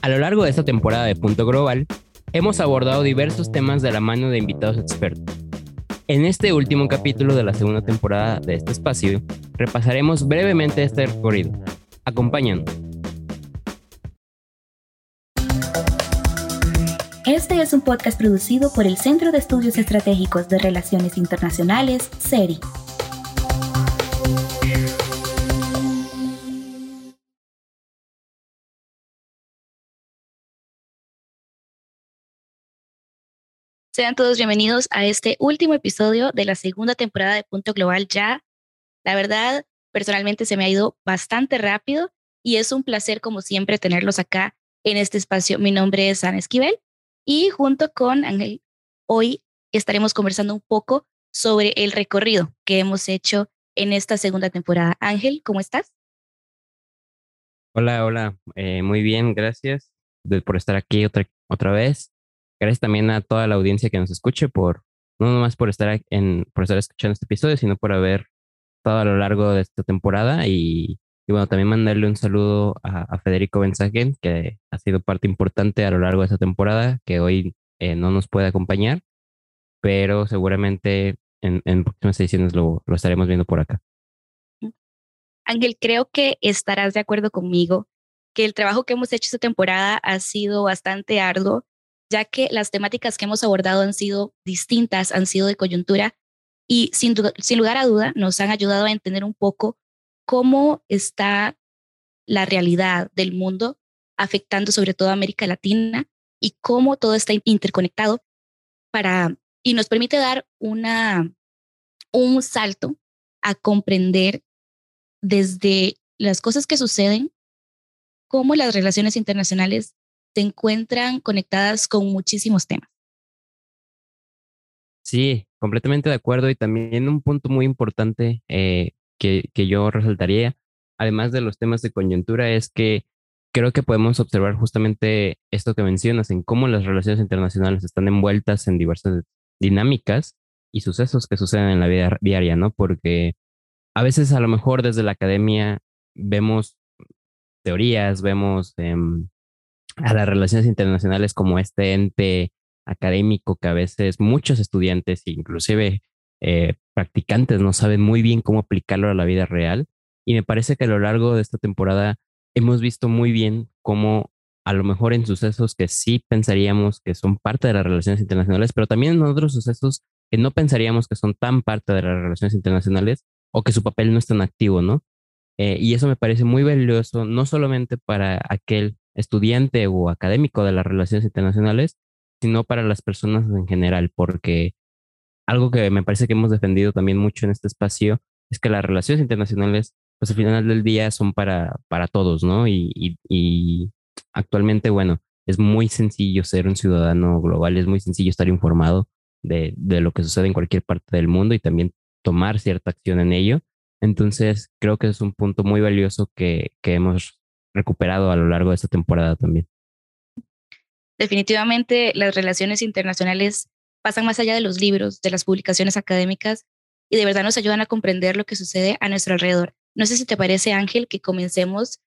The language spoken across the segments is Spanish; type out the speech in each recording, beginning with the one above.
A lo largo de esta temporada de Punto Global, hemos abordado diversos temas de la mano de invitados expertos. En este último capítulo de la segunda temporada de este espacio, repasaremos brevemente este recorrido. Acompáñanos. Este es un podcast producido por el Centro de Estudios Estratégicos de Relaciones Internacionales, CERI. Sean todos bienvenidos a este último episodio de la segunda temporada de Punto Global Ya. La verdad, personalmente se me ha ido bastante rápido y es un placer, como siempre, tenerlos acá en este espacio. Mi nombre es Ana Esquivel y junto con Ángel, hoy estaremos conversando un poco sobre el recorrido que hemos hecho en esta segunda temporada. Ángel, ¿cómo estás? Hola, hola, eh, muy bien, gracias por estar aquí otra, otra vez. Gracias también a toda la audiencia que nos escuche por, no nomás por estar, en, por estar escuchando este episodio, sino por haber estado a lo largo de esta temporada y, bueno, también mandarle un saludo a, Federico Benzagen, que ha sido parte importante a lo largo de esta temporada, que hoy eh, no nos puede acompañar, pero seguramente en, en próximas ediciones lo, lo estaremos viendo por acá. Ángel, creo que estarás de acuerdo conmigo que el trabajo que hemos hecho esta temporada ha sido bastante arduo ya que las temáticas que hemos abordado han sido distintas, han sido de coyuntura y sin, lugar a duda nos han ayudado a entender un poco cómo está la realidad del mundo afectando sobre todo a América Latina y cómo todo está interconectado para y nos permite dar una un salto a comprender desde las cosas que suceden cómo las relaciones internacionales se encuentran conectadas con muchísimos temas. Sí, completamente de acuerdo y también un punto muy importante eh, que, que yo resaltaría, además de los temas de coyuntura, es que creo que podemos observar justamente esto que mencionas, en cómo las relaciones internacionales están envueltas en diversas dinámicas y sucesos que suceden en la vida diaria, ¿no? Porque a veces a lo mejor desde la academia vemos teorías, vemos em, a las relaciones internacionales como este ente académico que a veces muchos estudiantes, inclusive eh, practicantes, no saben muy bien cómo aplicarlo a la vida real. Y me parece que a lo largo de esta temporada hemos visto muy bien cómo a lo mejor en sucesos que sí pensaríamos que son parte de las relaciones internacionales, pero también en otros sucesos que no pensaríamos que son tan parte de las relaciones internacionales o que su papel no es tan activo, ¿no? Eh, y eso me parece muy valioso, no solamente para aquel estudiante o académico de las relaciones internacionales, sino para las personas en general, porque algo que me parece que hemos defendido también mucho en este espacio es que las relaciones internacionales, pues al final del día son para, para todos, ¿no? Y, y, actualmente, bueno, es muy sencillo ser un ciudadano global, es muy sencillo estar informado de, de lo que sucede en cualquier parte del mundo y también tomar cierta acción en ello. Entonces, creo que es un punto muy valioso que, que hemos recuperado a lo largo de esta temporada también. Definitivamente las relaciones internacionales pasan más allá de los libros, de las publicaciones académicas y de verdad nos ayudan a comprender lo que sucede a nuestro alrededor. No sé si te parece, Ángel, que comencemos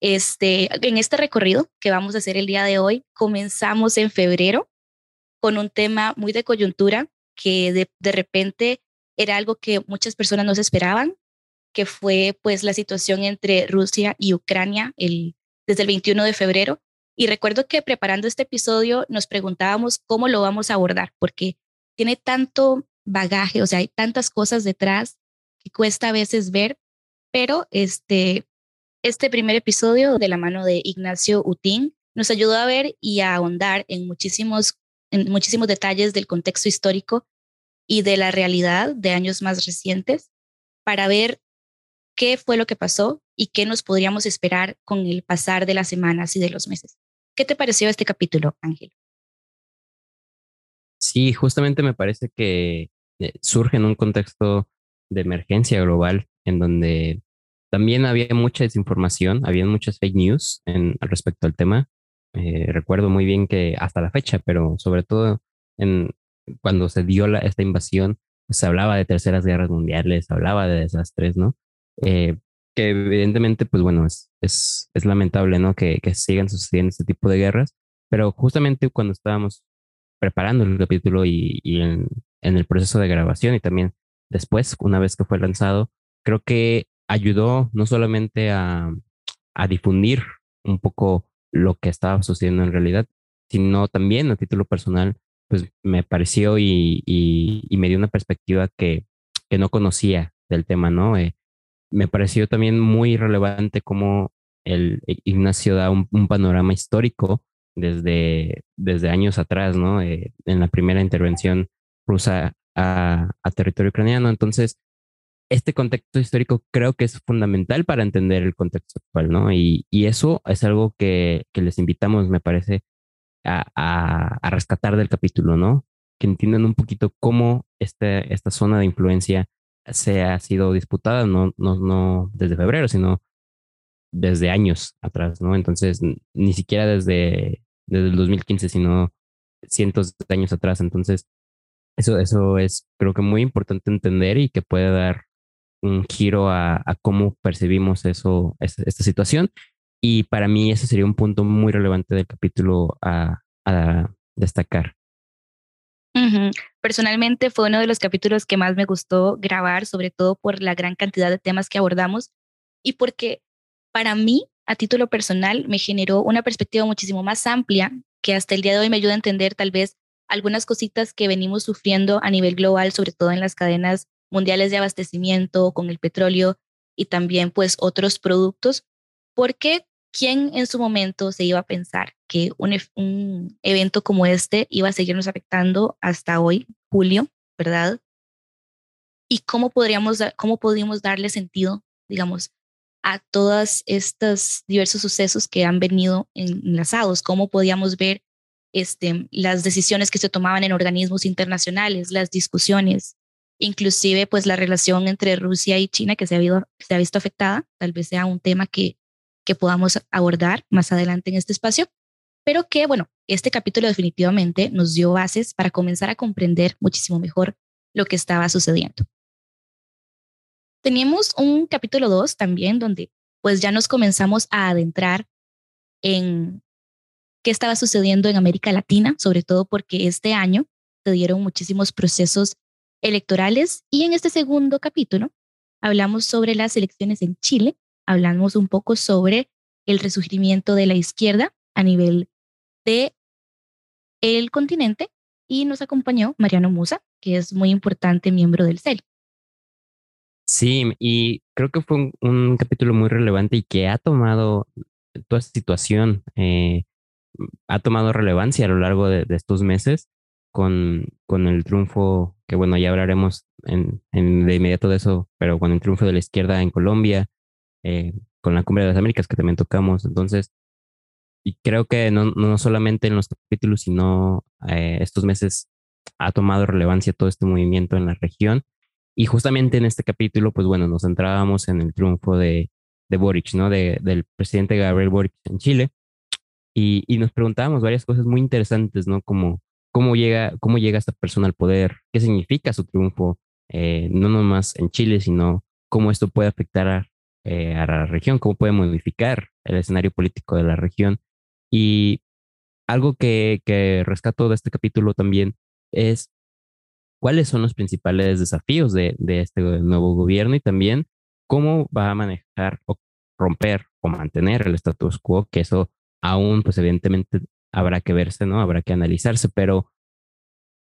este, en este recorrido que vamos a hacer el día de hoy. Comenzamos en febrero con un tema muy de coyuntura que de, de repente era algo que muchas personas no se esperaban, que fue pues la situación entre Rusia y Ucrania el, desde el 21 de febrero. Y recuerdo que preparando este episodio nos preguntábamos cómo lo vamos a abordar, porque tiene tanto bagaje, o sea, hay tantas cosas detrás que cuesta a veces ver, pero este, este primer episodio de la mano de Ignacio Utín nos ayudó a ver y a ahondar en muchísimos, en muchísimos detalles del contexto histórico y de la realidad de años más recientes para ver qué fue lo que pasó y qué nos podríamos esperar con el pasar de las semanas y de los meses. ¿Qué te pareció este capítulo, Ángel? Sí, justamente me parece que eh, surge en un contexto de emergencia global en donde también había mucha desinformación, había muchas fake news en, respecto al tema. Eh, recuerdo muy bien que hasta la fecha, pero sobre todo en, cuando se dio la, esta invasión, pues, se hablaba de terceras guerras mundiales, se hablaba de desastres, ¿no? Eh, que evidentemente, pues bueno, es, es, es lamentable, ¿no? Que, que sigan sucediendo este tipo de guerras, pero justamente cuando estábamos preparando el capítulo y, y en, en, el proceso de grabación y también después, una vez que fue lanzado, creo que ayudó no solamente a, a difundir un poco lo que estaba sucediendo en realidad, sino también a título personal, pues me pareció y, y, y me dio una perspectiva que, que no conocía del tema, ¿no? Eh, me pareció también muy relevante cómo el Ignacio da un, panorama histórico desde, desde años atrás, ¿no? Eh, en la primera intervención rusa a, territorio ucraniano. Entonces, este contexto histórico creo que es fundamental para entender el contexto actual, ¿no? Y, y eso es algo que, que, les invitamos, me parece, a, a, a, rescatar del capítulo, ¿no? Que entiendan un poquito cómo este, esta zona de influencia se ha sido disputada, no, no, no desde febrero, sino desde años atrás, ¿no? Entonces, ni siquiera desde, desde el 2015, sino cientos de años atrás. Entonces, eso, eso es creo que muy importante entender y que puede dar un giro a, cómo percibimos eso, esta, esta, situación. Y para mí ese sería un punto muy relevante del capítulo a, a destacar. Personalmente fue uno de los capítulos que más me gustó grabar, sobre todo por la gran cantidad de temas que abordamos y porque para mí, a título personal, me generó una perspectiva muchísimo más amplia que hasta el día de hoy me ayuda a entender tal vez algunas cositas que venimos sufriendo a nivel global, sobre todo en las cadenas mundiales de abastecimiento con el petróleo y también pues otros productos, porque ¿quién en su momento se iba a pensar que un, un, evento como este iba a seguirnos afectando hasta hoy, julio, ¿verdad? Y cómo podríamos, cómo podríamos darle sentido, digamos, a todos estos diversos sucesos que han venido enlazados, cómo podíamos ver este, las decisiones que se tomaban en organismos internacionales, las discusiones, inclusive pues la relación entre Rusia y China que se ha, habido, se ha visto afectada, tal vez sea un tema que que podamos abordar más adelante en este espacio, pero que, bueno, este capítulo definitivamente nos dio bases para comenzar a comprender muchísimo mejor lo que estaba sucediendo. Teníamos un capítulo 2 también donde pues ya nos comenzamos a adentrar en qué estaba sucediendo en América Latina, sobre todo porque este año se dieron muchísimos procesos electorales y en este segundo capítulo hablamos sobre las elecciones en Chile hablamos un poco sobre el resurgimiento de la izquierda a nivel de el continente y nos acompañó Mariano Musa, que es muy importante miembro del CEL. Sí, y creo que fue un, capítulo muy relevante y que ha tomado toda situación, eh, ha tomado relevancia a lo largo de, de estos meses con, con, el triunfo, que bueno, ya hablaremos en, en, de inmediato de eso, pero con el triunfo de la izquierda en Colombia, eh, con la Cumbre de las Américas que también tocamos. Entonces, y creo que no, no solamente en los capítulos, sino eh, estos meses ha tomado relevancia todo este movimiento en la región. Y justamente en este capítulo, pues bueno, nos centrábamos en el triunfo de, de Boric, ¿no? De, del presidente Gabriel Boric en Chile. Y, y, nos preguntábamos varias cosas muy interesantes, ¿no? Como cómo llega, cómo llega esta persona al poder, qué significa su triunfo, eh, no nomás en Chile, sino cómo esto puede afectar a, eh, a la región, cómo puede modificar el escenario político de la región. Y algo que, que rescato de este capítulo también es cuáles son los principales desafíos de, de este nuevo gobierno y también cómo va a manejar o romper o mantener el status quo, que eso aún, pues evidentemente habrá que verse, ¿no? Habrá que analizarse, pero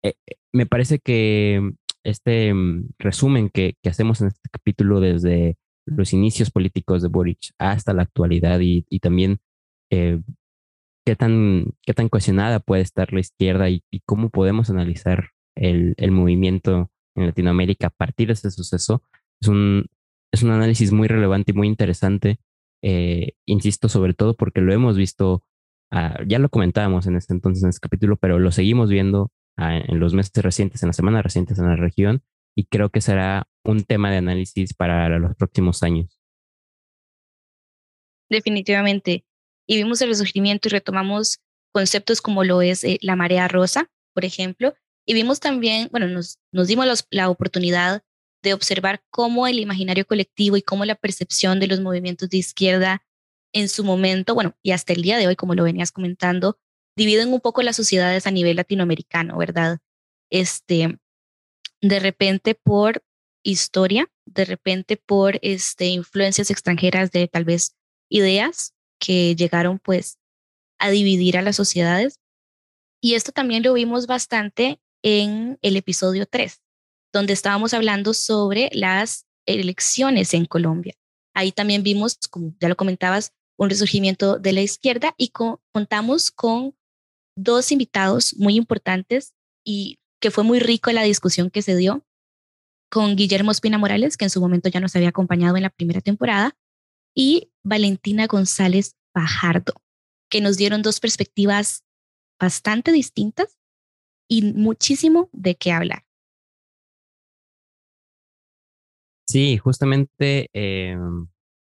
eh, me parece que este mm, resumen que, que, hacemos en este capítulo desde los inicios políticos de Boric hasta la actualidad y, también eh, qué, tan, qué tan cohesionada puede estar la izquierda y, cómo podemos analizar el, el, movimiento en Latinoamérica a partir de ese suceso. Es un, es un análisis muy relevante y muy interesante, eh, insisto, sobre todo porque lo hemos visto, uh, ya lo comentábamos en este entonces, en este capítulo, pero lo seguimos viendo uh, en los meses recientes, en las semanas recientes en la región y creo que será un tema de análisis para los próximos años. Definitivamente. Y vimos el resurgimiento y retomamos conceptos como lo es eh, la marea rosa, por ejemplo, y vimos también, bueno, nos, dimos la oportunidad de observar cómo el imaginario colectivo y cómo la percepción de los movimientos de izquierda en su momento, bueno, y hasta el día de hoy, como lo venías comentando, dividen un poco las sociedades a nivel latinoamericano, ¿verdad? Este, de repente por historia, de repente por este, influencias extranjeras de tal vez ideas que llegaron pues a dividir a las sociedades. Y esto también lo vimos bastante en el episodio 3, donde estábamos hablando sobre las elecciones en Colombia. Ahí también vimos, como ya lo comentabas, un resurgimiento de la izquierda y contamos con dos invitados muy importantes y que fue muy rico la discusión que se dio con Guillermo Espina Morales, que en su momento ya nos había acompañado en la primera temporada, y Valentina González Fajardo, que nos dieron dos perspectivas bastante distintas y muchísimo de qué hablar. Sí, justamente eh,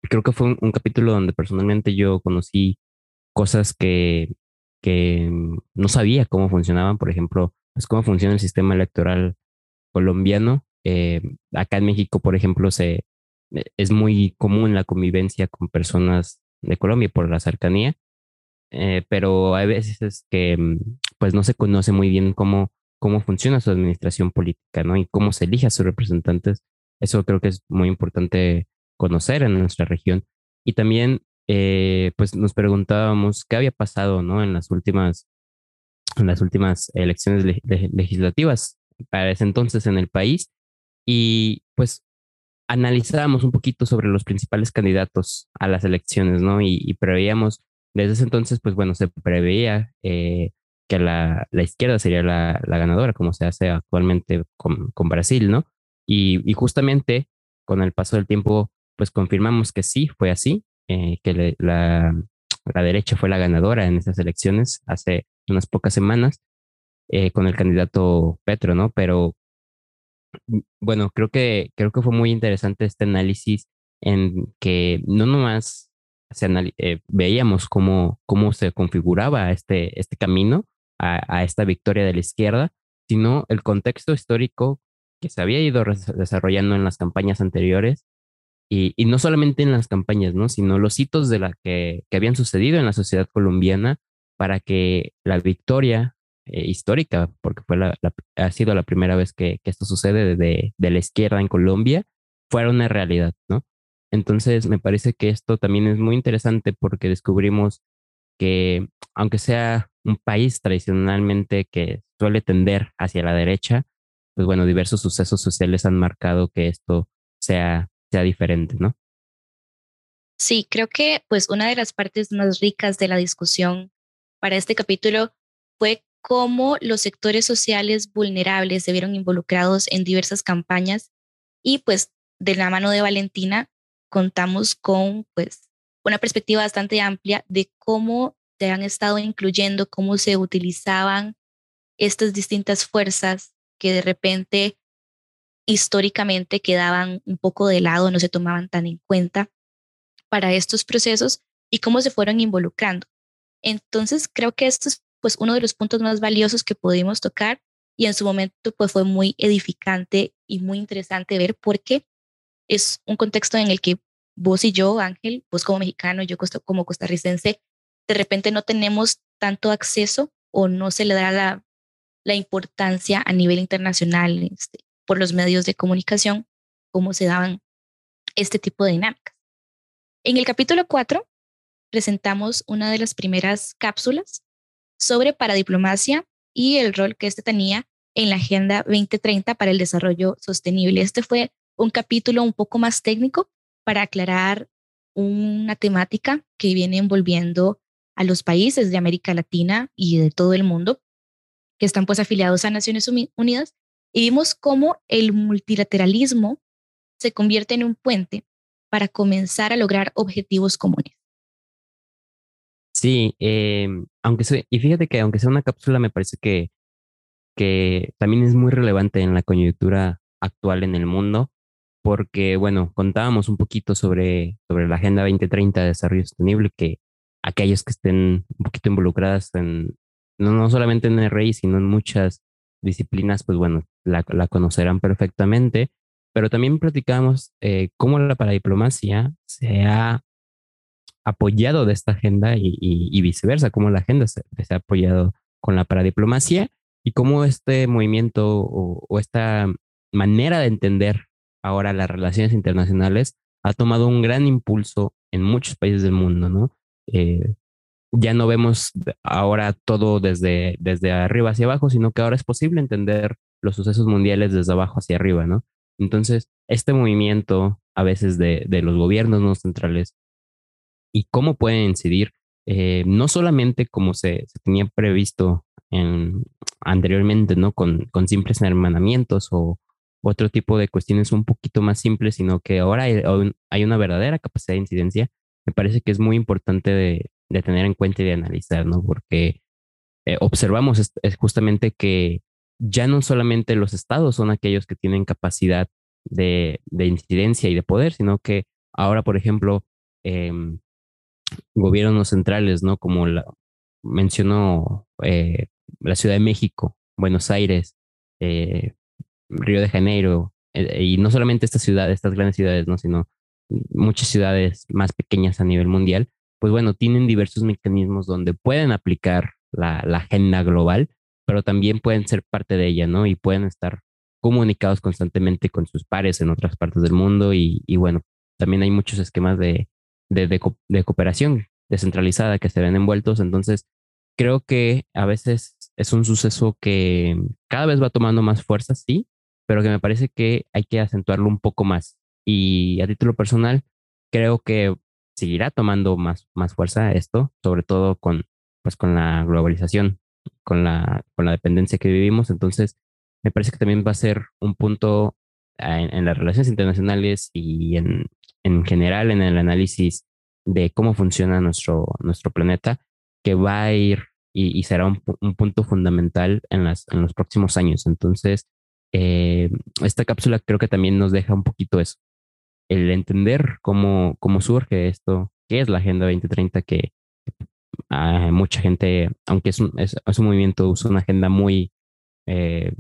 creo que fue un, capítulo donde personalmente yo conocí cosas que, que no sabía cómo funcionaban, por ejemplo, pues cómo funciona el sistema electoral colombiano. Eh, acá en México, por ejemplo, se, eh, es muy común la convivencia con personas de Colombia por la cercanía, eh, pero hay veces que mm, pues no se conoce muy bien cómo, cómo funciona su administración política, ¿no? Y cómo se elige a sus representantes. Eso creo que es muy importante conocer en nuestra región. Y también, pues nos preguntábamos qué había pasado, ¿no? En las últimas en las últimas elecciones legislativas para ese entonces en el país y pues analizábamos un poquito sobre los principales candidatos a las elecciones, ¿no? Y, preveíamos, desde ese entonces, pues bueno, se preveía eh, que la, la, izquierda sería la, la, ganadora, como se hace actualmente con, con Brasil, ¿no? Y, y, justamente con el paso del tiempo, pues confirmamos que sí, fue así, eh, que la, la derecha fue la ganadora en esas elecciones hace unas pocas semanas eh, con el candidato Petro, ¿no? Pero mm, bueno, creo que, creo que fue muy interesante este análisis en que no nomás se eh, veíamos cómo, cómo se configuraba este, este camino a, a, esta victoria de la izquierda, sino el contexto histórico que se había ido desarrollando en las campañas anteriores y, y, no solamente en las campañas, ¿no? Sino los hitos de la que, que habían sucedido en la sociedad colombiana para que la victoria eh, histórica, porque fue ha sido la primera vez que, que esto sucede de, de, la izquierda en Colombia, fuera una realidad, ¿no? Entonces, me parece que esto también es muy interesante porque descubrimos que, aunque sea un país tradicionalmente que suele tender hacia la derecha, pues bueno, diversos sucesos sociales han marcado que esto sea sea diferente, ¿no? Sí, creo que pues una de las partes más ricas de la discusión para este capítulo fue cómo los sectores sociales vulnerables se vieron involucrados en diversas campañas y pues de la mano de Valentina contamos con pues una perspectiva bastante amplia de cómo se han estado incluyendo, cómo se utilizaban estas distintas fuerzas que de repente históricamente quedaban un poco de lado, no se tomaban tan en cuenta para estos procesos y cómo se fueron involucrando. Entonces, creo que esto es pues uno de los puntos más valiosos que pudimos tocar y en su momento pues fue muy edificante y muy interesante ver porque es un contexto en el que vos y yo, Ángel, vos como mexicano, yo como costarricense, de repente no tenemos tanto acceso o no se le da la, la importancia a nivel internacional este, por los medios de comunicación cómo se daban este tipo de dinámicas. En el capítulo 4 presentamos una de las primeras cápsulas sobre paradiplomacia y el rol que este tenía en la Agenda 2030 para el Desarrollo Sostenible. Este fue un capítulo un poco más técnico para aclarar una temática que viene envolviendo a los países de América Latina y de todo el mundo que están pues afiliados a Naciones Unidas y vimos cómo el multilateralismo se convierte en un puente para comenzar a lograr objetivos comunes. Sí, eh, aunque sea, y fíjate que aunque sea una cápsula, me parece que, que también es muy relevante en la coyuntura actual en el mundo, porque, bueno, contábamos un poquito sobre, sobre la Agenda 2030 de Desarrollo Sostenible, que aquellos que estén un poquito involucradas en, no, no solamente en el RI, sino en muchas disciplinas, pues bueno, la, conocerán perfectamente. pero también platicamos eh, cómo la paradiplomacia se ha apoyado de esta agenda y, viceversa, cómo la agenda se, ha apoyado con la paradiplomacia y cómo este movimiento o, esta manera de entender ahora las relaciones internacionales ha tomado un gran impulso en muchos países del mundo, ¿no? Eh, ya no vemos ahora todo desde, desde arriba hacia abajo, sino que ahora es posible entender los sucesos mundiales desde abajo hacia arriba, ¿no? Entonces, este movimiento a veces de, de los gobiernos no centrales y cómo pueden incidir, eh, no solamente como se, tenía previsto en, anteriormente, ¿no? Con, con simples hermanamientos o otro tipo de cuestiones un poquito más simples, sino que ahora hay, una verdadera capacidad de incidencia, me parece que es muy importante de, tener en cuenta y de analizar, ¿no? Porque eh, observamos justamente que ya no solamente los estados son aquellos que tienen capacidad de, de incidencia y de poder, sino que ahora, por ejemplo, eh, gobiernos centrales, ¿no? Como mencionó eh, la Ciudad de México, Buenos Aires, eh, Río de Janeiro, eh, y no solamente estas ciudades, estas grandes ciudades, ¿no? Sino muchas ciudades más pequeñas a nivel mundial, pues bueno, tienen diversos mecanismos donde pueden aplicar la, agenda global, pero también pueden ser parte de ella, ¿no? Y pueden estar comunicados constantemente con sus pares en otras partes del mundo y bueno, también hay muchos esquemas de, de, de, cooperación descentralizada que se ven envueltos. Entonces, creo que a veces es un suceso que cada vez va tomando más fuerza, sí, pero que me parece que hay que acentuarlo un poco más. Y a título personal, creo que seguirá tomando más, más fuerza esto, sobre todo con, pues, con la globalización, con la, con la dependencia que vivimos. Entonces, me parece que también va a ser un punto en, en las relaciones internacionales y en, en general en el análisis de cómo funciona nuestro, nuestro planeta, que va a ir y, será un, punto fundamental en, las, en los próximos años. Entonces, eh, esta cápsula creo que también nos deja un poquito eso, el entender cómo, cómo surge esto, qué es la Agenda 2030, que mucha gente, aunque es un, es, un movimiento, usa una agenda muy, eh,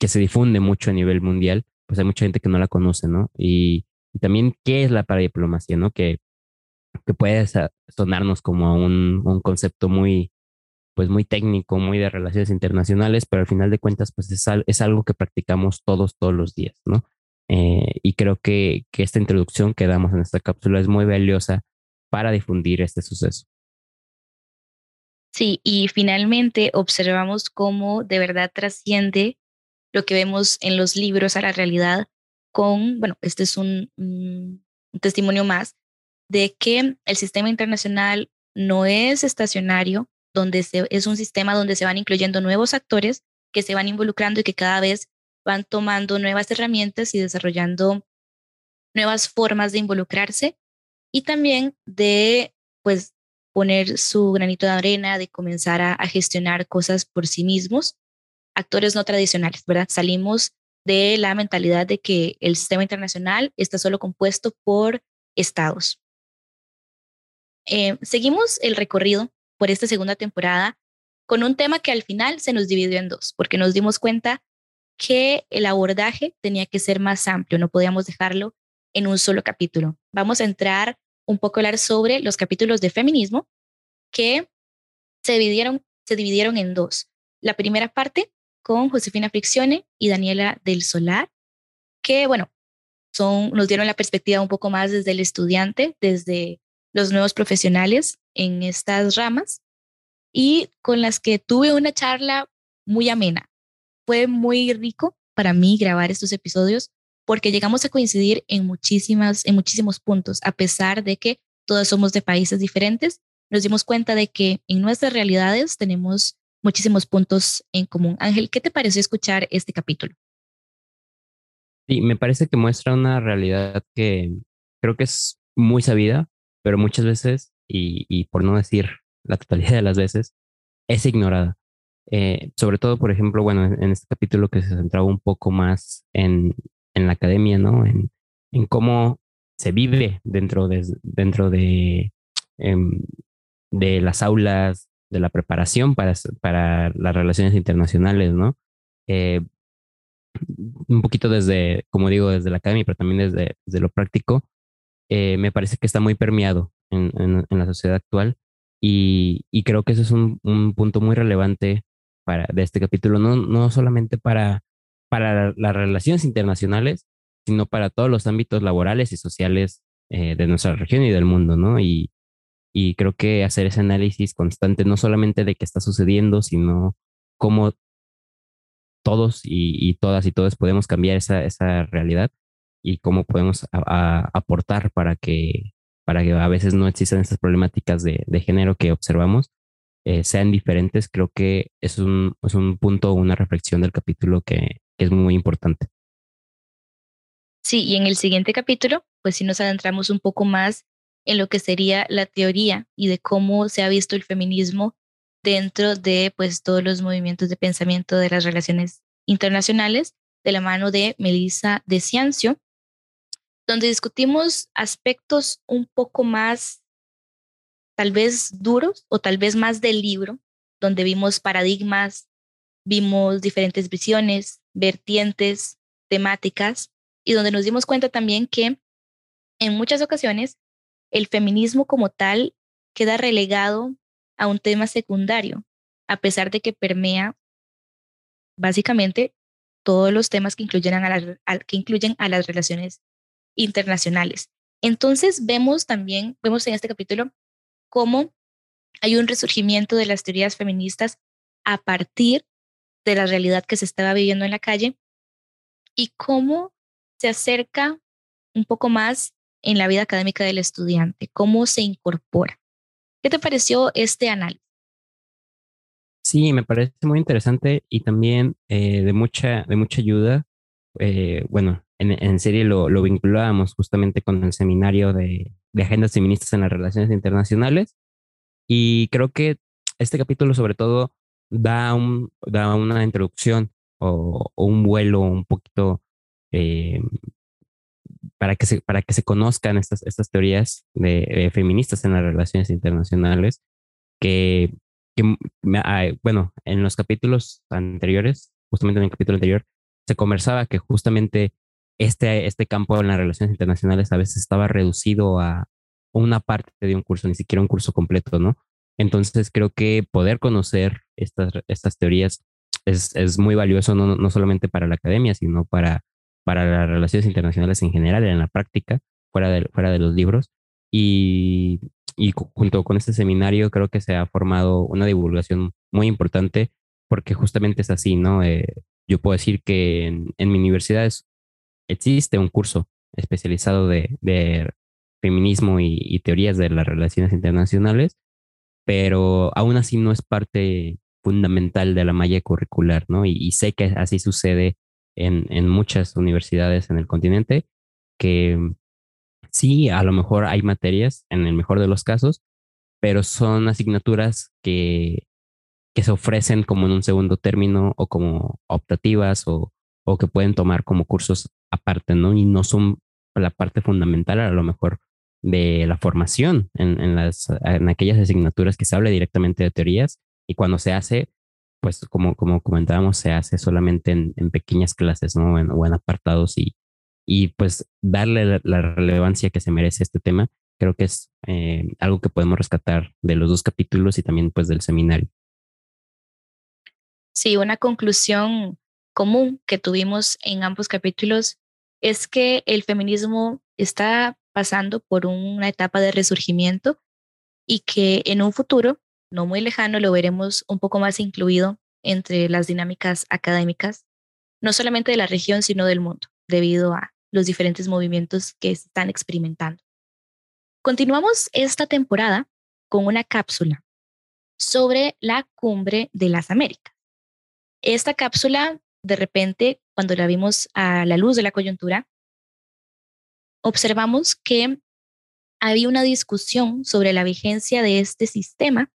que se difunde mucho a nivel mundial, pues hay mucha gente que no la conoce, ¿no? Y, y también qué es la paradiplomacia, ¿no? Que, que puede sonarnos como un, un concepto muy, pues muy técnico, muy de relaciones internacionales, pero al final de cuentas, pues es, es algo que practicamos todos, todos los días, ¿no? Eh, y creo que, que esta introducción que damos en esta cápsula es muy valiosa para difundir este suceso. Sí, y finalmente observamos cómo de verdad trasciende lo que vemos en los libros a la realidad con, bueno, este es un, testimonio más de que el sistema internacional no es estacionario, donde es un sistema donde se van incluyendo nuevos actores que se van involucrando y que cada vez van tomando nuevas herramientas y desarrollando nuevas formas de involucrarse y también de pues poner su granito de arena, de comenzar a, a gestionar cosas por sí mismos, actores no tradicionales, ¿verdad? Salimos de la mentalidad de que el sistema internacional está solo compuesto por estados. Eh, seguimos el recorrido por esta segunda temporada con un tema que al final se nos dividió en dos, porque nos dimos cuenta que el abordaje tenía que ser más amplio, no podíamos dejarlo en un solo capítulo. Vamos a entrar un poco a hablar sobre los capítulos de feminismo que se dividieron, se dividieron en dos. La primera parte con Josefina Friccione y Daniela del Solar, que, bueno, son, nos dieron la perspectiva un poco más desde el estudiante, desde los nuevos profesionales en estas ramas, y con las que tuve una charla muy amena. Fue muy rico para mí grabar estos episodios porque llegamos a coincidir en, muchísimas, en muchísimos puntos, a pesar de que todos somos de países diferentes, nos dimos cuenta de que en nuestras realidades tenemos muchísimos puntos en común. Ángel, ¿qué te pareció escuchar este capítulo? Sí, me parece que muestra una realidad que creo que es muy sabida, pero muchas veces, y, por no decir la totalidad de las veces, es ignorada. Eh, sobre todo, por ejemplo, bueno, en este capítulo que se centraba un poco más en, en la academia, ¿no? En, en, cómo se vive dentro de, dentro de, em, de las aulas, de la preparación para, para las relaciones internacionales, ¿no? Eh, un poquito desde, como digo, desde la academia, pero también desde, lo práctico, eh, me parece que está muy permeado en, la sociedad actual y, creo que eso es un, un, punto muy relevante para, de este capítulo, no, no solamente para, para las relaciones internacionales, sino para todos los ámbitos laborales y sociales eh, de nuestra región y del mundo, ¿no? Y, y creo que hacer ese análisis constante, no solamente de qué está sucediendo, sino cómo todos y, todas y todos podemos cambiar esa, esa realidad y cómo podemos aportar para que, para que a veces no existan estas problemáticas de, de género que observamos, eh, sean diferentes, creo que es un, es un punto, una reflexión del capítulo que, que es muy importante. Sí, y en el siguiente capítulo, pues sí nos adentramos un poco más en lo que sería la teoría y de cómo se ha visto el feminismo dentro de pues todos los movimientos de pensamiento de las relaciones internacionales de la mano de Melissa de Ciancio, donde discutimos aspectos un poco más tal vez duros o tal vez más del libro, donde vimos paradigmas, vimos diferentes visiones, vertientes, temáticas, y donde nos dimos cuenta también que en muchas ocasiones el feminismo como tal queda relegado a un tema secundario, a pesar de que permea básicamente todos los temas que incluyen a, las, que incluyen a las relaciones internacionales. Entonces vemos también, vemos en este capítulo cómo hay un resurgimiento de las teorías feministas a partir de la realidad que se estaba viviendo en la calle y cómo se acerca un poco más en la vida académica del estudiante, cómo se incorpora. ¿Qué te pareció este análisis? Sí, me parece muy interesante y también eh, de, mucha, de mucha ayuda. Eh, bueno, en, en, serie lo, lo vinculábamos justamente con el seminario de, de, agendas feministas en las relaciones internacionales y creo que este capítulo sobre todo da, un, da una introducción o, un vuelo un poquito eh, para que se, para que se conozcan estas, estas teorías de, feministas en las relaciones internacionales, que, que, bueno, en los capítulos anteriores, justamente en el capítulo anterior, se conversaba que justamente este, este campo en las relaciones internacionales a veces estaba reducido a una parte de un curso, ni siquiera un curso completo, ¿no? Entonces creo que poder conocer estas, estas teorías es, es muy valioso, no, no solamente para la academia, sino para para las relaciones internacionales en general, en la práctica, fuera de, fuera de los libros. Y, junto con este seminario creo que se ha formado una divulgación muy importante porque justamente es así, ¿no? Eh, yo puedo decir que en, mi universidad existe un curso especializado de, feminismo y, y, teorías de las relaciones internacionales, pero aún así no es parte fundamental de la malla curricular, ¿no? Y sé que así sucede en, en muchas universidades en el continente que sí, a lo mejor hay materias, en el mejor de los casos, pero son asignaturas que, que se ofrecen como en un segundo término o como optativas o, o que pueden tomar como cursos aparte, ¿no? Y no son la parte fundamental a lo mejor de la formación en, en, las, en aquellas asignaturas que se habla directamente de teorías y cuando se hace, pues como, como comentábamos, se hace solamente en, pequeñas clases, ¿no? En, o en apartados y, y pues darle la, relevancia que se merece este tema, creo que es eh, algo que podemos rescatar de los dos capítulos y también pues del seminario. Sí, una conclusión común que tuvimos en ambos capítulos es que el feminismo está pasando por una etapa de resurgimiento y que en un futuro no muy lejano lo veremos un poco más incluido entre las dinámicas académicas, no solamente de la región, sino del mundo, debido a los diferentes movimientos que están experimentando. Continuamos esta temporada con una cápsula sobre la cumbre de las Américas. Esta cápsula, de repente, cuando la vimos a la luz de la coyuntura, observamos que había una discusión sobre la vigencia de este sistema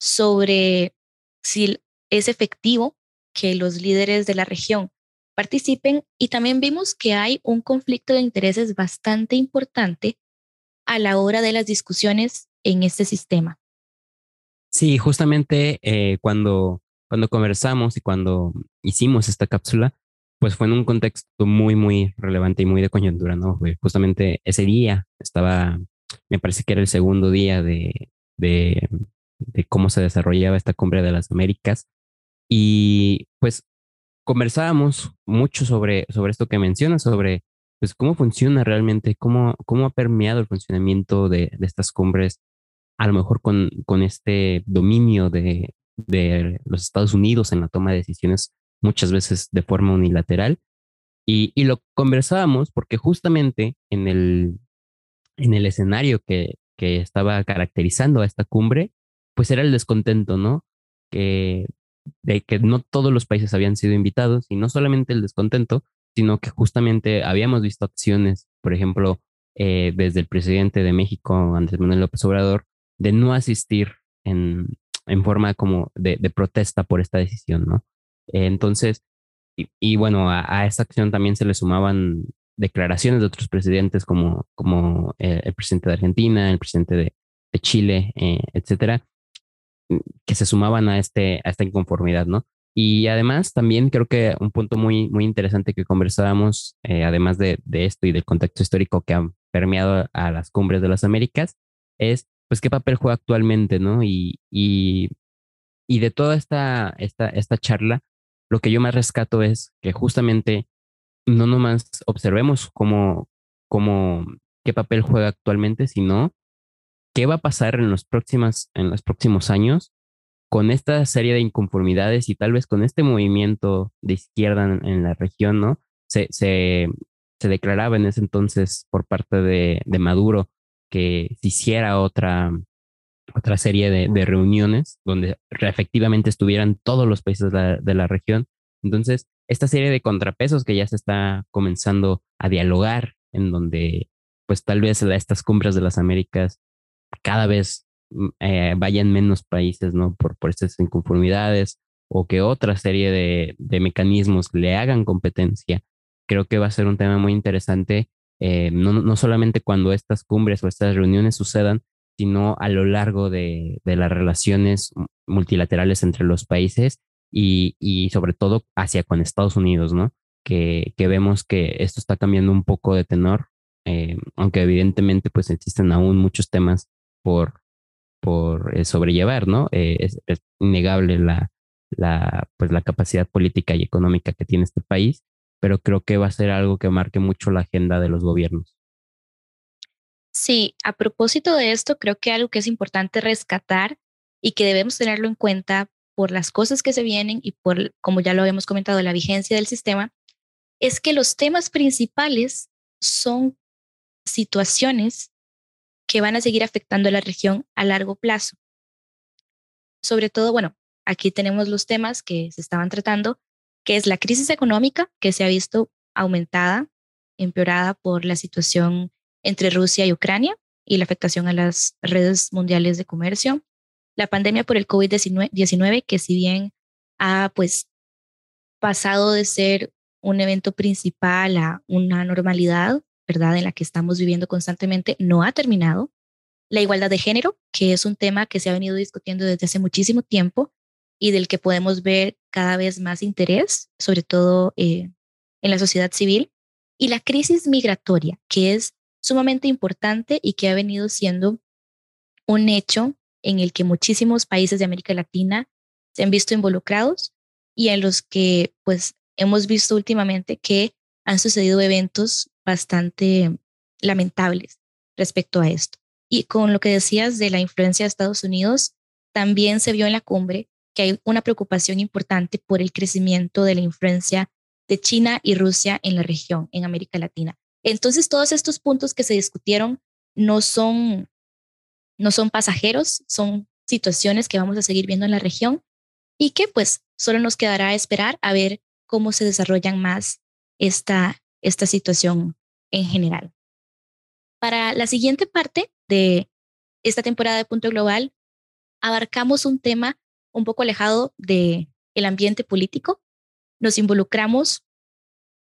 sobre si es efectivo que los líderes de la región participen y también vimos que hay un conflicto de intereses bastante importante a la hora de las discusiones en este sistema. Sí, justamente eh, cuando, cuando conversamos y cuando hicimos esta cápsula, pues fue en un contexto muy, muy relevante y muy de coyuntura, ¿no? Justamente ese día estaba, me parece que era el segundo día de, de, de cómo se desarrollaba esta cumbre de las Américas y pues conversábamos mucho sobre, sobre esto que mencionas, sobre pues cómo funciona realmente, cómo, cómo ha permeado el funcionamiento de, de estas cumbres, a lo mejor con, con este dominio de, de los Estados Unidos en la toma de decisiones muchas veces de forma unilateral. Y, y lo conversábamos porque justamente en el, en el escenario que, que estaba caracterizando a esta cumbre, pues era el descontento, ¿no? Que, de que no todos los países habían sido invitados y no solamente el descontento, sino que justamente habíamos visto acciones, por ejemplo, eh, desde el presidente de México, Andrés Manuel López Obrador, de no asistir en, en forma como de, protesta por esta decisión, ¿no? entonces, y, bueno, a, a, esta acción también se le sumaban declaraciones de otros presidentes como, como eh, el presidente de Argentina, el presidente de, de Chile, eh, etcétera, que se sumaban a, este, a esta inconformidad, ¿no? Y además también creo que un punto muy, muy interesante que conversábamos, eh, además de, de, esto y del contexto histórico que ha permeado a las cumbres de las Américas, es pues qué papel juega actualmente, ¿no? Y, y, y de toda esta, esta, esta charla, lo que yo más rescato es que justamente no nomás observemos cómo, cómo, qué papel juega actualmente, sino qué va a pasar en los, próximos, en los próximos años con esta serie de inconformidades y tal vez con este movimiento de izquierda en, la región, ¿no? Se, se, declaraba en ese entonces por parte de, Maduro que se hiciera otra, otra serie de, reuniones donde efectivamente estuvieran todos los países de la, de la región. Entonces, esta serie de contrapesos que ya se está comenzando a dialogar, en donde pues tal vez estas cumbres de las Américas cada vez mm, eh, vayan menos países, ¿no? Por, por estas inconformidades o que otra serie de, de, mecanismos le hagan competencia. Creo que va a ser un tema muy interesante, eh, no, no, solamente cuando estas cumbres o estas reuniones sucedan, sino a lo largo de, de las relaciones multilaterales entre los países y, y, sobre todo hacia con Estados Unidos, ¿no? Que, que vemos que esto está cambiando un poco de tenor, eh, aunque evidentemente pues existen aún muchos temas por, por eh, sobrellevar, ¿no? Eh, es, es, innegable la, la, pues, la capacidad política y económica que tiene este país, pero creo que va a ser algo que marque mucho la agenda de los gobiernos. Sí, a propósito de esto, creo que algo que es importante rescatar y que debemos tenerlo en cuenta por las cosas que se vienen y por, como ya lo habíamos comentado, la vigencia del sistema, es que los temas principales son situaciones que van a seguir afectando a la región a largo plazo. Sobre todo, bueno, aquí tenemos los temas que se estaban tratando, que es la crisis económica que se ha visto aumentada, empeorada por la situación entre Rusia y Ucrania y la afectación a las redes mundiales de comercio, la pandemia por el COVID-19, que si bien ha pues pasado de ser un evento principal a una normalidad, ¿verdad?, en la que estamos viviendo constantemente, no ha terminado. La igualdad de género, que es un tema que se ha venido discutiendo desde hace muchísimo tiempo y del que podemos ver cada vez más interés, sobre todo eh, en la sociedad civil. Y la crisis migratoria, que es sumamente importante y que ha venido siendo un hecho en el que muchísimos países de América Latina se han visto involucrados y en los que pues hemos visto últimamente que han sucedido eventos bastante lamentables respecto a esto. Y con lo que decías de la influencia de Estados Unidos, también se vio en la cumbre que hay una preocupación importante por el crecimiento de la influencia de China y Rusia en la región, en América Latina. Entonces, todos estos puntos que se discutieron no son, no son pasajeros, son situaciones que vamos a seguir viendo en la región y que pues solo nos quedará esperar a ver cómo se desarrollan más esta, esta situación en general. Para la siguiente parte de esta temporada de Punto Global, abarcamos un tema un poco alejado del el ambiente político, nos involucramos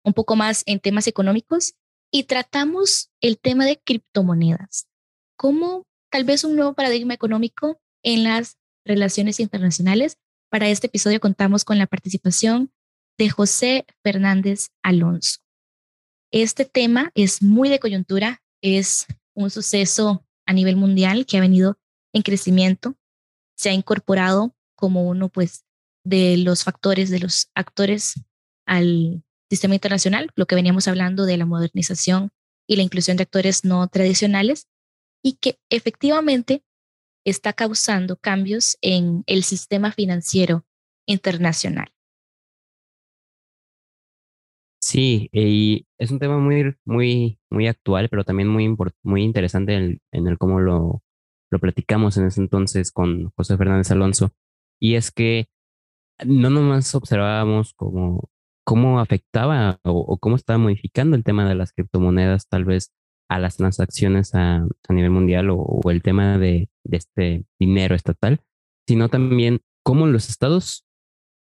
un poco más en temas económicos y tratamos el tema de criptomonedas, como tal vez un nuevo paradigma económico en las relaciones internacionales. Para este episodio contamos con la participación de José Fernández Alonso. Este tema es muy de coyuntura, es un suceso a nivel mundial que ha venido en crecimiento, se ha incorporado como uno pues de los factores, de los actores al sistema internacional, lo que veníamos hablando de la modernización y la inclusión de actores no tradicionales, y que efectivamente está causando cambios en el sistema financiero internacional. Sí, y es un tema muy, muy, muy actual, pero también muy, muy interesante en el, cómo lo, lo platicamos en ese entonces con José Fernández Alonso. Y es que no nomás observábamos cómo, cómo afectaba o, cómo estaba modificando el tema de las criptomonedas, tal vez a las transacciones a, nivel mundial o, el tema de, este dinero estatal, sino también cómo los estados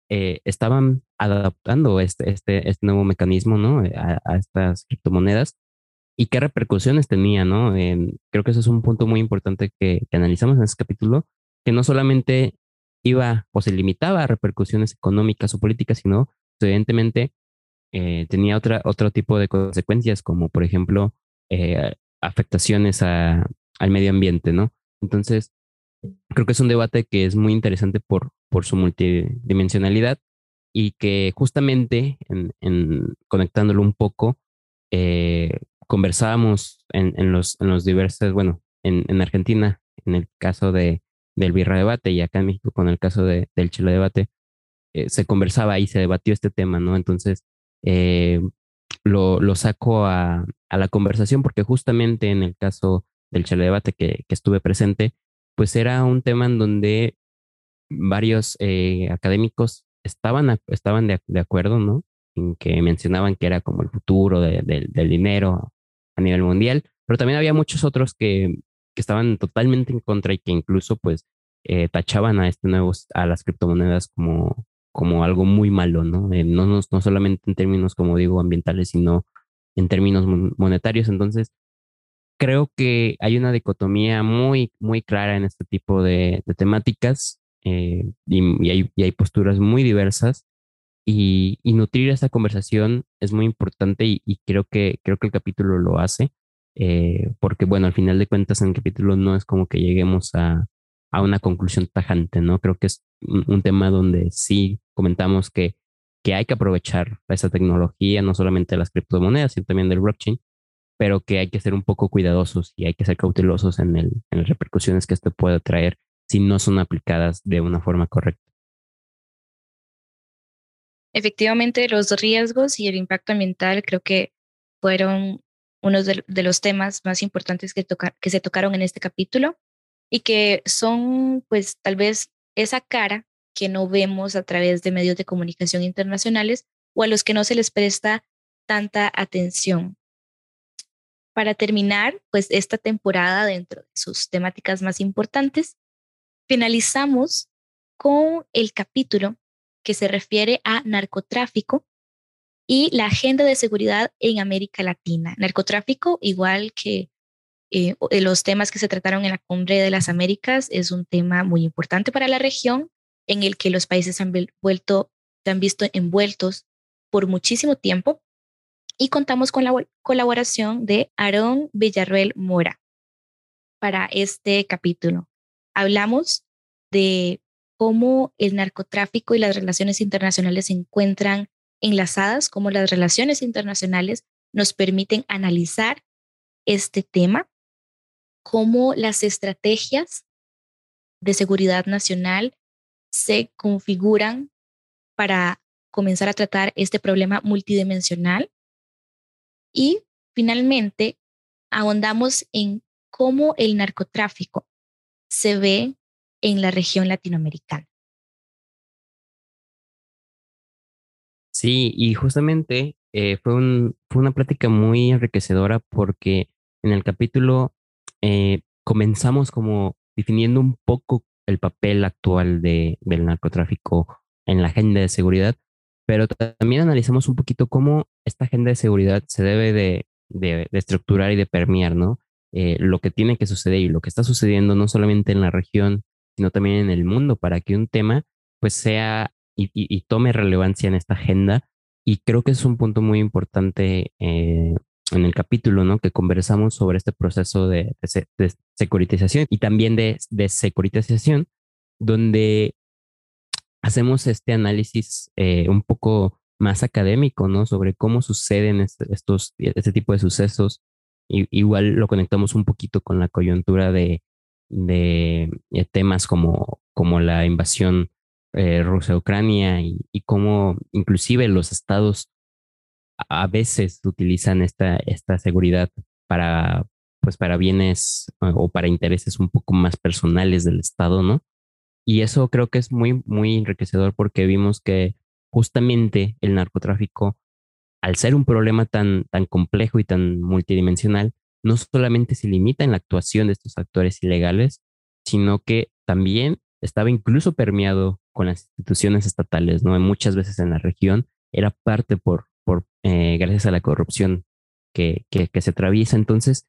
eh, estaban adaptando este, este, este nuevo mecanismo ¿no? a, estas criptomonedas y qué repercusiones tenía. ¿no? creo que eso es un punto muy importante que, analizamos en este capítulo, que no solamente iba o se limitaba a repercusiones económicas o políticas, sino evidentemente eh, tenía otra, otro tipo de consecuencias, como por ejemplo eh, afectaciones al medio ambiente, ¿no? Entonces, creo que es un debate que es muy interesante por, por su multidimensionalidad y que justamente en, conectándolo un poco, eh, conversábamos en, los, en los diversos, bueno, en, Argentina, en el caso de, del Birra Debate y acá en México con el caso de, del Chile Debate, eh, se conversaba y se debatió este tema, ¿no? Entonces, eh, lo, lo, saco a, a, la conversación porque justamente en el caso del Chile Debate que, que estuve presente, pues era un tema en donde varios eh, académicos estaban, estaban de, de, acuerdo, ¿no? En que mencionaban que era como el futuro de, del dinero a nivel mundial, pero también había muchos otros que, que estaban totalmente en contra y que incluso pues eh, tachaban a este nuevo, a las criptomonedas como, como algo muy malo, ¿no? Eh, no, no, no solamente en términos, como digo, ambientales, sino en términos monetarios. Entonces, creo que hay una dicotomía muy, muy clara en este tipo de, temáticas eh, y, hay, posturas muy diversas y, nutrir esta conversación es muy importante y, creo, que, creo que el capítulo lo hace eh, porque bueno, al final de cuentas en el capítulo no es como que lleguemos a, una conclusión tajante, ¿no? Creo que es un, tema donde sí comentamos que, que hay que aprovechar esa tecnología, no solamente de las criptomonedas, sino también del blockchain, pero que hay que ser un poco cuidadosos y hay que ser cautelosos en, el, en las repercusiones que esto puede traer si no son aplicadas de una forma correcta. Efectivamente, los riesgos y el impacto ambiental creo que fueron uno de, los temas más importantes que se tocaron en este capítulo y que son pues tal vez esa cara que no vemos a través de medios de comunicación internacionales o a los que no se les presta tanta atención para terminar, pues esta temporada dentro de sus temáticas más importantes, finalizamos con el capítulo que se refiere a narcotráfico y la agenda de seguridad en América Latina. Narcotráfico, igual que eh, los temas que se trataron en la Cumbre de las Américas, es un tema muy importante para la región en el que los países han vuelto, se han visto envueltos por muchísimo tiempo y contamos con la colaboración de Aarón Villarruel Mora para este capítulo. Hablamos de cómo el narcotráfico y las relaciones internacionales se encuentran enlazadas, cómo las relaciones internacionales nos permiten analizar este tema, cómo las estrategias de seguridad nacional se configuran para comenzar a tratar este problema multidimensional y finalmente, ahondamos en cómo el narcotráfico se ve en la región latinoamericana. Sí, y justamente eh, fue, un, fue una plática muy enriquecedora porque en el capítulo eh, comenzamos como definiendo un poco el papel actual de, del narcotráfico en la agenda de seguridad, pero también analizamos un poquito cómo esta agenda de seguridad se debe de, de, estructurar y de permear, ¿no? Eh, lo que tiene que suceder y lo que está sucediendo no solamente en la región, sino también en el mundo, para que un tema pues sea y, tome relevancia en esta agenda. Y creo que es un punto muy importante eh, en el capítulo, ¿no? Que conversamos sobre este proceso de, de, securitización y también de, de securitización, donde hacemos este análisis eh, un poco más académico, ¿no? Sobre cómo suceden estos, este tipo de sucesos. Igual lo conectamos un poquito con la coyuntura de, eh, temas como, como la invasión eh, Rusia-Ucrania y, y, cómo inclusive los estados a veces utilizan esta, esta seguridad para, pues para bienes o para intereses un poco más personales del estado, ¿no? Y eso creo que es muy, muy enriquecedor porque vimos que justamente el narcotráfico, al ser un problema tan, tan complejo y tan multidimensional, no solamente se limita en la actuación de estos actores ilegales, sino que también estaba incluso permeado con las instituciones estatales, ¿no? Muchas veces en la región era parte por, por eh, gracias a la corrupción que, que, se atraviesa. Entonces,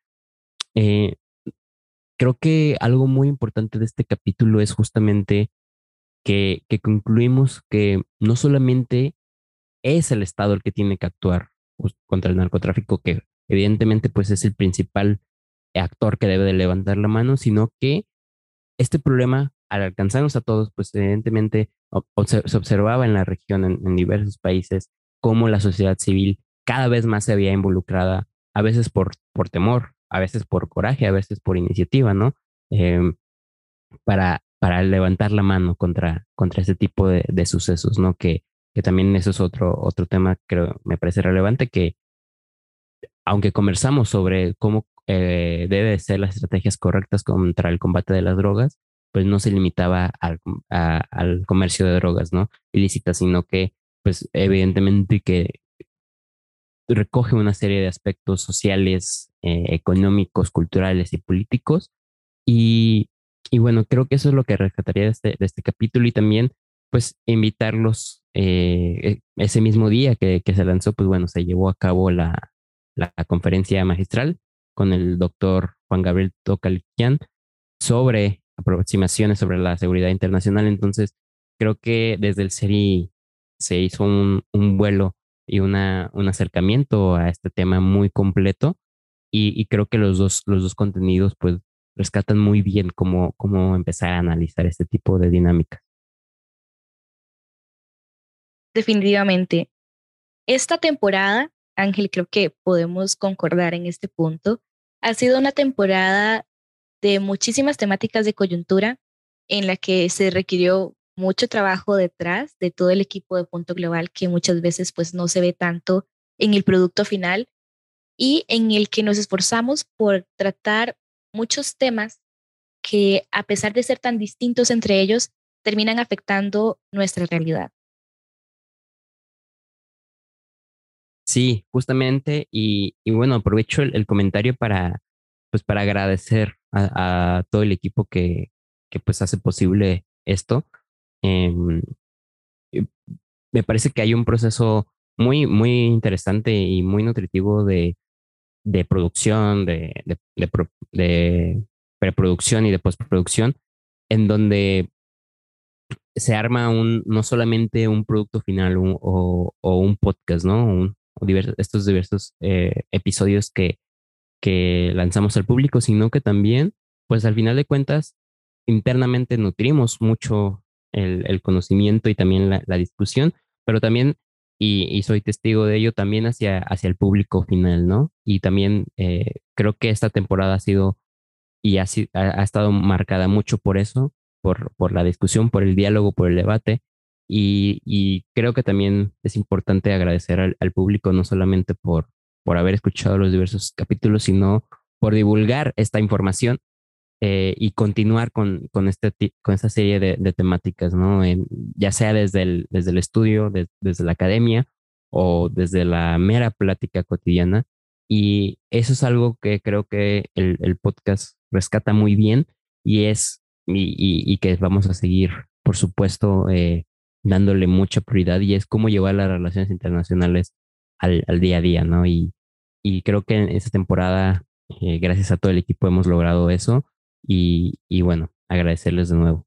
eh, creo que algo muy importante de este capítulo es justamente que, concluimos que no solamente es el Estado el que tiene que actuar contra el narcotráfico, que evidentemente pues es el principal actor que debe de levantar la mano, sino que este problema al alcanzarnos a todos, pues evidentemente se observaba en la región, en, diversos países, cómo la sociedad civil cada vez más se había involucrada, a veces por, por temor, a veces por coraje, a veces por iniciativa, ¿no? Em, para, para levantar la mano contra, contra ese tipo de, de, sucesos, ¿no? Que, que también eso es otro, otro tema que me parece relevante, que aunque conversamos sobre cómo eh, deben ser las estrategias correctas contra el combate de las drogas, pues no se limitaba al, al comercio de drogas, ¿no? Ilícitas, sino que, pues evidentemente que recoge una serie de aspectos sociales, eh, económicos, culturales y políticos. Y, bueno, creo que eso es lo que rescataría de este, este capítulo y también pues invitarlos eh, e, ese mismo día que, se lanzó, pues bueno, se llevó a cabo la, la conferencia magistral con el doctor Juan Gabriel Tocalquian sobre aproximaciones sobre la seguridad internacional. Entonces, creo que desde el CERI se hizo un vuelo y una, un acercamiento a este tema muy completo y, creo que los dos, los dos contenidos pues rescatan muy bien cómo, cómo empezar a analizar este tipo de dinámica. Definitivamente. Esta temporada, Ángel, creo que podemos concordar en este punto, ha sido una temporada de muchísimas temáticas de coyuntura en la que se requirió mucho trabajo detrás de todo el equipo de Punto Global que muchas veces pues no se ve tanto en el producto final y en el que nos esforzamos por tratar muchos temas que a pesar de ser tan distintos entre ellos, terminan afectando nuestra realidad. Sí, justamente, y, y bueno, aprovecho el, comentario para, pues para agradecer a, a, todo el equipo que, que pues hace posible esto. Em, me parece que hay un proceso muy, muy interesante y muy nutritivo de, de producción, de, de, preproducción y de postproducción, en donde se arma un, no solamente un producto final o, un podcast, ¿no? Un, estos diversos eh, episodios que, que lanzamos al público, sino que también, pues al final de cuentas, internamente nutrimos mucho el, conocimiento y también la, discusión, pero también, y, soy testigo de ello, también hacia, hacia el público final, ¿no? Y también eh, creo que esta temporada ha sido y ha, ha, estado marcada mucho por eso, por, por la discusión, por el diálogo, por el debate. Y, creo que también es importante agradecer al, al, público no solamente por, por haber escuchado los diversos capítulos, sino por divulgar esta información eh, y continuar con, con, este, con esta serie de, de temáticas, ¿no? ya sea desde el, desde el estudio, desde la academia o desde la mera plática cotidiana. Y eso es algo que creo que el, el podcast rescata muy bien y es, y, y, que vamos a seguir, por supuesto, eh, dándole mucha prioridad y es cómo llevar las relaciones internacionales al, al día a día, ¿no? Y, y creo que en esta temporada, eh, gracias a todo el equipo, hemos logrado eso y, y bueno, agradecerles de nuevo.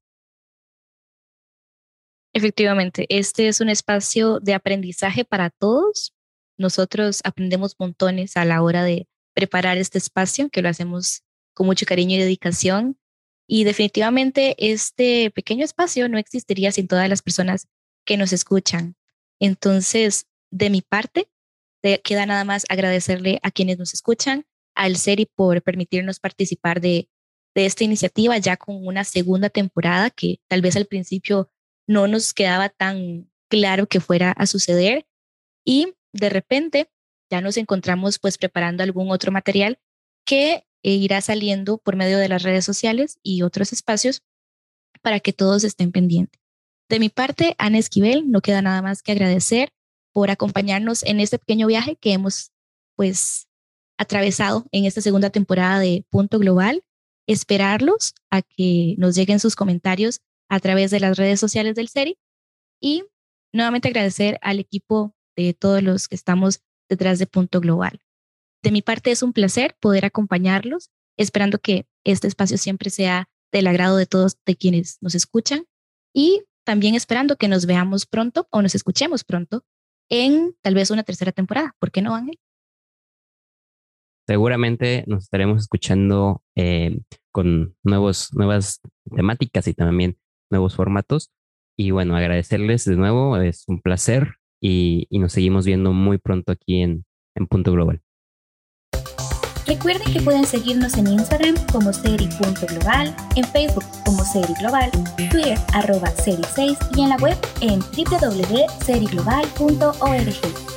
Efectivamente, este es un espacio de aprendizaje para todos. Nosotros aprendemos montones a la hora de preparar este espacio, que lo hacemos con mucho cariño y dedicación. Y definitivamente este pequeño espacio no existiría sin todas las personas que nos escuchan. Entonces, de mi parte, queda nada más agradecerle a quienes nos escuchan, al CERI por permitirnos participar de, de esta iniciativa ya con una segunda temporada que tal vez al principio no nos quedaba tan claro que fuera a suceder y de repente ya nos encontramos pues preparando algún otro material que eh, irá saliendo por medio de las redes sociales y otros espacios para que todos estén pendientes. De mi parte, Ana Esquivel, no queda nada más que agradecer por acompañarnos en este pequeño viaje que hemos pues atravesado en esta segunda temporada de Punto Global. Esperarlos a que nos lleguen sus comentarios a través de las redes sociales del SERI y nuevamente agradecer al equipo de todos los que estamos detrás de Punto Global. De mi parte es un placer poder acompañarlos, esperando que este espacio siempre sea del agrado de todos de quienes nos escuchan y también esperando que nos veamos pronto o nos escuchemos pronto en tal vez una tercera temporada. ¿Por qué no, Ángel? Seguramente nos estaremos escuchando eh, con nuevos, nuevas temáticas y también nuevos formatos. Y bueno, agradecerles de nuevo, es un placer y, nos seguimos viendo muy pronto aquí en, en Punto Global. Recuerden que pueden seguirnos en Instagram como seri.global, en Facebook como Seri Global, Twitter arroba Seri6 y en la web en www.seriglobal.org.